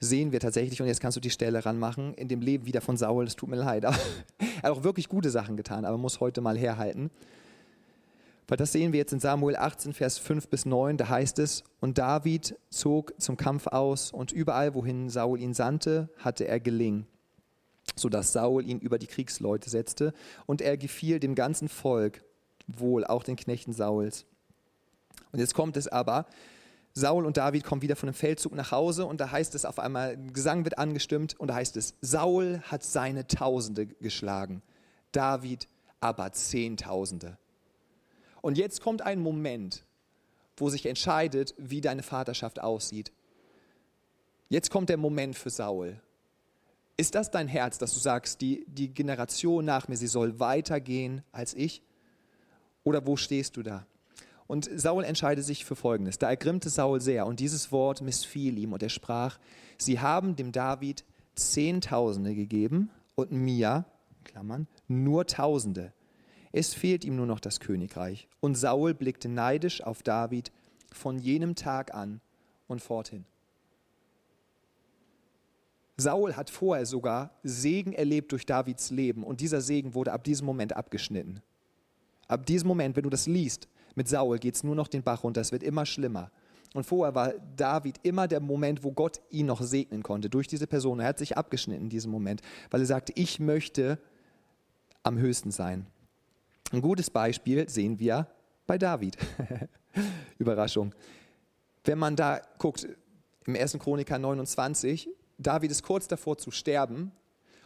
sehen wir tatsächlich, und jetzt kannst du die Stelle ranmachen, in dem Leben wieder von Saul, es tut mir leid. Er hat auch wirklich gute Sachen getan, aber muss heute mal herhalten. Weil das sehen wir jetzt in Samuel 18, Vers 5 bis 9, da heißt es, und David zog zum Kampf aus und überall, wohin Saul ihn sandte, hatte er gelingen, sodass Saul ihn über die Kriegsleute setzte und er gefiel dem ganzen Volk wohl, auch den Knechten Sauls. Und jetzt kommt es aber, Saul und David kommen wieder von einem Feldzug nach Hause und da heißt es auf einmal, Gesang wird angestimmt und da heißt es, Saul hat seine Tausende geschlagen, David aber Zehntausende. Und jetzt kommt ein Moment, wo sich entscheidet, wie deine Vaterschaft aussieht. Jetzt kommt der Moment für Saul. Ist das dein Herz, dass du sagst, die, die Generation nach mir, sie soll weitergehen als ich? Oder wo stehst du da? Und Saul entscheidet sich für Folgendes. Da ergrimmte Saul sehr und dieses Wort missfiel ihm und er sprach, sie haben dem David Zehntausende gegeben und mir, Klammern, nur Tausende. Es fehlt ihm nur noch das Königreich. Und Saul blickte neidisch auf David von jenem Tag an und forthin. Saul hat vorher sogar Segen erlebt durch Davids Leben und dieser Segen wurde ab diesem Moment abgeschnitten. Ab diesem Moment, wenn du das liest, mit Saul geht es nur noch den Bach runter, es wird immer schlimmer. Und vorher war David immer der Moment, wo Gott ihn noch segnen konnte durch diese Person. Er hat sich abgeschnitten in diesem Moment, weil er sagte, ich möchte am höchsten sein. Ein gutes Beispiel sehen wir bei David. *laughs* Überraschung. Wenn man da guckt, im 1. Chroniker 29, David ist kurz davor zu sterben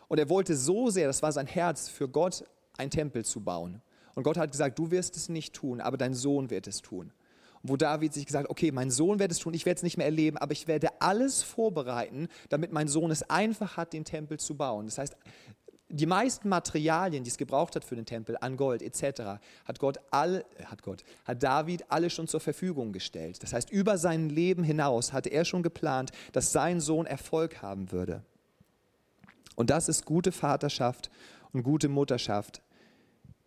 und er wollte so sehr, das war sein Herz, für Gott einen Tempel zu bauen. Und Gott hat gesagt, du wirst es nicht tun, aber dein Sohn wird es tun. Und wo David sich gesagt, okay, mein Sohn wird es tun, ich werde es nicht mehr erleben, aber ich werde alles vorbereiten, damit mein Sohn es einfach hat, den Tempel zu bauen. Das heißt, die meisten Materialien, die es gebraucht hat für den Tempel, an Gold etc., hat Gott all, hat Gott, hat David alle schon zur Verfügung gestellt. Das heißt, über sein Leben hinaus hatte er schon geplant, dass sein Sohn Erfolg haben würde. Und das ist gute Vaterschaft und gute Mutterschaft,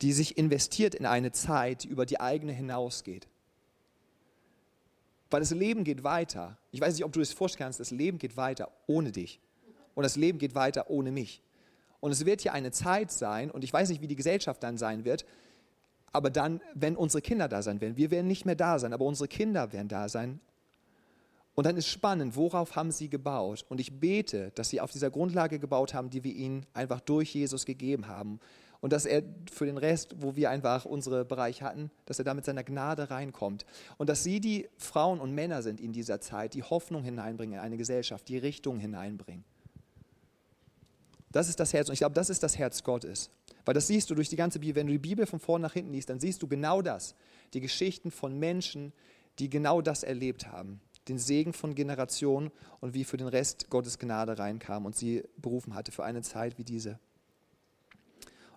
die sich investiert in eine Zeit, die über die eigene hinausgeht. Weil das Leben geht weiter. Ich weiß nicht, ob du es vorstellen kannst, das Leben geht weiter ohne dich. Und das Leben geht weiter ohne mich. Und es wird hier eine Zeit sein, und ich weiß nicht, wie die Gesellschaft dann sein wird, aber dann, wenn unsere Kinder da sein werden, wir werden nicht mehr da sein, aber unsere Kinder werden da sein. Und dann ist spannend, worauf haben sie gebaut? Und ich bete, dass sie auf dieser Grundlage gebaut haben, die wir ihnen einfach durch Jesus gegeben haben. Und dass er für den Rest, wo wir einfach unsere Bereiche hatten, dass er da mit seiner Gnade reinkommt. Und dass sie die Frauen und Männer sind in dieser Zeit, die Hoffnung hineinbringen in eine Gesellschaft, die Richtung hineinbringen. Das ist das Herz. Und ich glaube, das ist das Herz Gottes. Weil das siehst du durch die ganze Bibel. Wenn du die Bibel von vorn nach hinten liest, dann siehst du genau das. Die Geschichten von Menschen, die genau das erlebt haben. Den Segen von Generationen und wie für den Rest Gottes Gnade reinkam und sie berufen hatte für eine Zeit wie diese.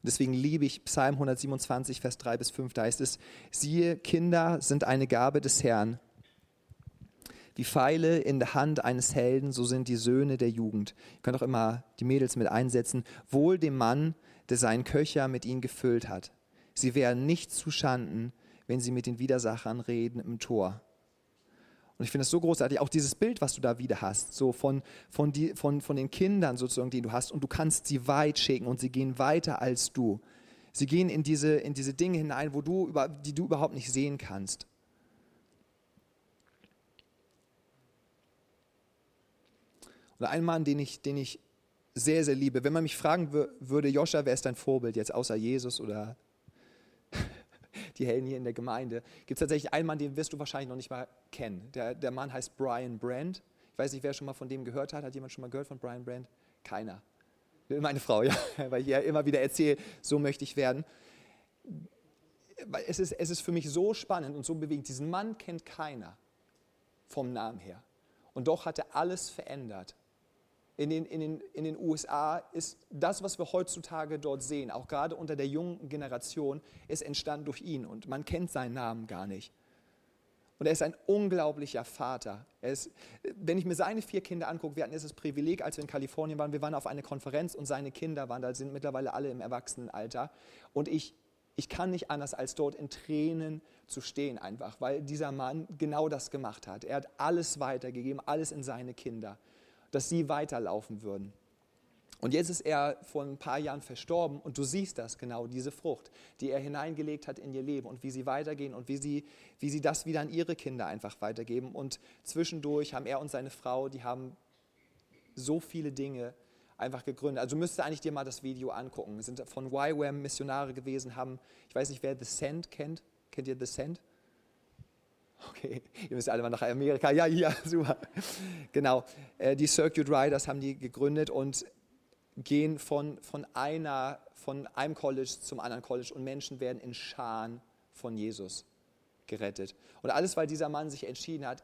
Und deswegen liebe ich Psalm 127, Vers 3 bis 5. Da heißt es, siehe, Kinder sind eine Gabe des Herrn wie Pfeile in der Hand eines Helden, so sind die Söhne der Jugend. Ihr könnt auch immer die Mädels mit einsetzen. Wohl dem Mann, der seinen Köcher mit ihnen gefüllt hat. Sie werden nicht zu Schanden, wenn sie mit den Widersachern reden im Tor. Und ich finde es so großartig, auch dieses Bild, was du da wieder hast, so von, von, die, von, von den Kindern sozusagen, die du hast, und du kannst sie weit schicken und sie gehen weiter als du. Sie gehen in diese, in diese Dinge hinein, wo du, die du überhaupt nicht sehen kannst. Oder ein Mann, den ich, den ich sehr, sehr liebe. Wenn man mich fragen würde, Joscha, wer ist dein Vorbild jetzt außer Jesus oder die Helden hier in der Gemeinde, gibt es tatsächlich einen Mann, den wirst du wahrscheinlich noch nicht mal kennen. Der, der Mann heißt Brian Brand. Ich weiß nicht, wer schon mal von dem gehört hat. Hat jemand schon mal gehört von Brian Brand? Keiner. Meine Frau, ja, *laughs* weil ich ja immer wieder erzähle, so möchte ich werden. Es ist, es ist für mich so spannend und so bewegend. Diesen Mann kennt keiner vom Namen her. Und doch hat er alles verändert in den, in, den, in den USA ist das, was wir heutzutage dort sehen, auch gerade unter der jungen Generation, ist entstanden durch ihn und man kennt seinen Namen gar nicht. Und er ist ein unglaublicher Vater. Ist, wenn ich mir seine vier Kinder angucke, wir hatten das Privileg, als wir in Kalifornien waren, wir waren auf eine Konferenz und seine Kinder waren da, sind mittlerweile alle im Erwachsenenalter. Und ich, ich kann nicht anders, als dort in Tränen zu stehen einfach, weil dieser Mann genau das gemacht hat. Er hat alles weitergegeben, alles in seine Kinder dass sie weiterlaufen würden. Und jetzt ist er vor ein paar Jahren verstorben und du siehst das genau, diese Frucht, die er hineingelegt hat in ihr Leben und wie sie weitergehen und wie sie, wie sie das wieder an ihre Kinder einfach weitergeben. Und zwischendurch haben er und seine Frau, die haben so viele Dinge einfach gegründet. Also du müsstest eigentlich dir mal das Video angucken. Wir sind von YWAM Missionare gewesen, haben, ich weiß nicht, wer The Sand kennt. Kennt ihr The Sand? Okay, ihr müsst alle mal nach Amerika. Ja, ja, *laughs* super. Genau. Äh, die Circuit Riders haben die gegründet und gehen von, von, einer, von einem College zum anderen College und Menschen werden in Scharen von Jesus gerettet. Und alles, weil dieser Mann sich entschieden hat,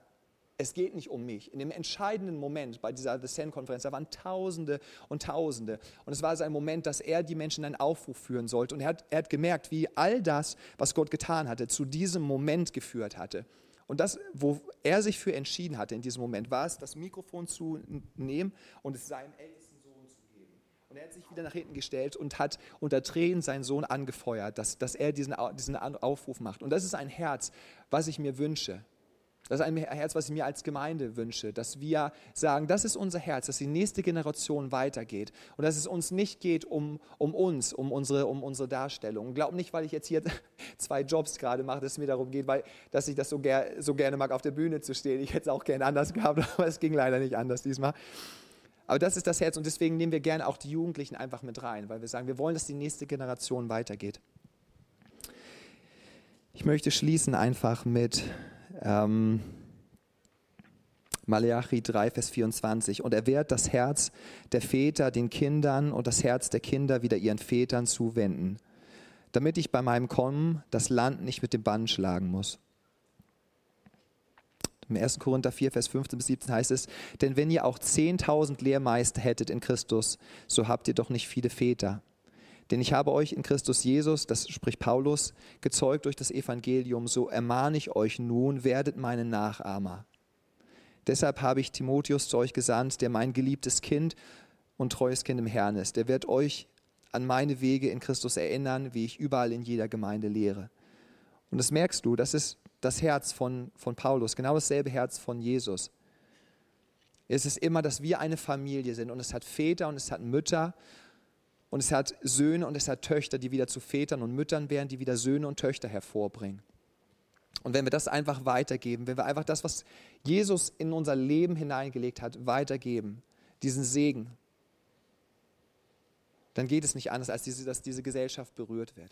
es geht nicht um mich. In dem entscheidenden Moment bei dieser The Send-Konferenz, da waren Tausende und Tausende. Und es war sein Moment, dass er die Menschen in einen Aufruf führen sollte. Und er hat, er hat gemerkt, wie all das, was Gott getan hatte, zu diesem Moment geführt hatte. Und das, wo er sich für entschieden hatte in diesem Moment, war es, das Mikrofon zu nehmen und es seinem ältesten Sohn zu geben. Und er hat sich wieder nach hinten gestellt und hat unter Tränen seinen Sohn angefeuert, dass, dass er diesen, diesen Aufruf macht. Und das ist ein Herz, was ich mir wünsche. Das ist ein Herz, was ich mir als Gemeinde wünsche, dass wir sagen, das ist unser Herz, dass die nächste Generation weitergeht und dass es uns nicht geht um, um uns, um unsere, um unsere Darstellung. Glaub nicht, weil ich jetzt hier *laughs* zwei Jobs gerade mache, dass es mir darum geht, weil, dass ich das so, ger so gerne mag, auf der Bühne zu stehen. Ich hätte es auch gerne anders gehabt, *laughs* aber es ging leider nicht anders diesmal. Aber das ist das Herz und deswegen nehmen wir gerne auch die Jugendlichen einfach mit rein, weil wir sagen, wir wollen, dass die nächste Generation weitergeht. Ich möchte schließen einfach mit ähm, Malachi 3, Vers 24. Und er wird das Herz der Väter den Kindern und das Herz der Kinder wieder ihren Vätern zuwenden, damit ich bei meinem Kommen das Land nicht mit dem Bann schlagen muss. Im 1. Korinther 4, Vers 15 bis 17 heißt es, denn wenn ihr auch 10.000 Lehrmeister hättet in Christus, so habt ihr doch nicht viele Väter. Denn ich habe euch in Christus Jesus, das spricht Paulus, gezeugt durch das Evangelium, so ermahne ich euch nun, werdet meine Nachahmer. Deshalb habe ich Timotheus zu euch gesandt, der mein geliebtes Kind und treues Kind im Herrn ist. Der wird euch an meine Wege in Christus erinnern, wie ich überall in jeder Gemeinde lehre. Und das merkst du, das ist das Herz von, von Paulus, genau dasselbe Herz von Jesus. Es ist immer, dass wir eine Familie sind und es hat Väter und es hat Mütter und es hat Söhne und es hat Töchter, die wieder zu Vätern und Müttern werden, die wieder Söhne und Töchter hervorbringen. Und wenn wir das einfach weitergeben, wenn wir einfach das, was Jesus in unser Leben hineingelegt hat, weitergeben, diesen Segen, dann geht es nicht anders, als diese, dass diese Gesellschaft berührt wird.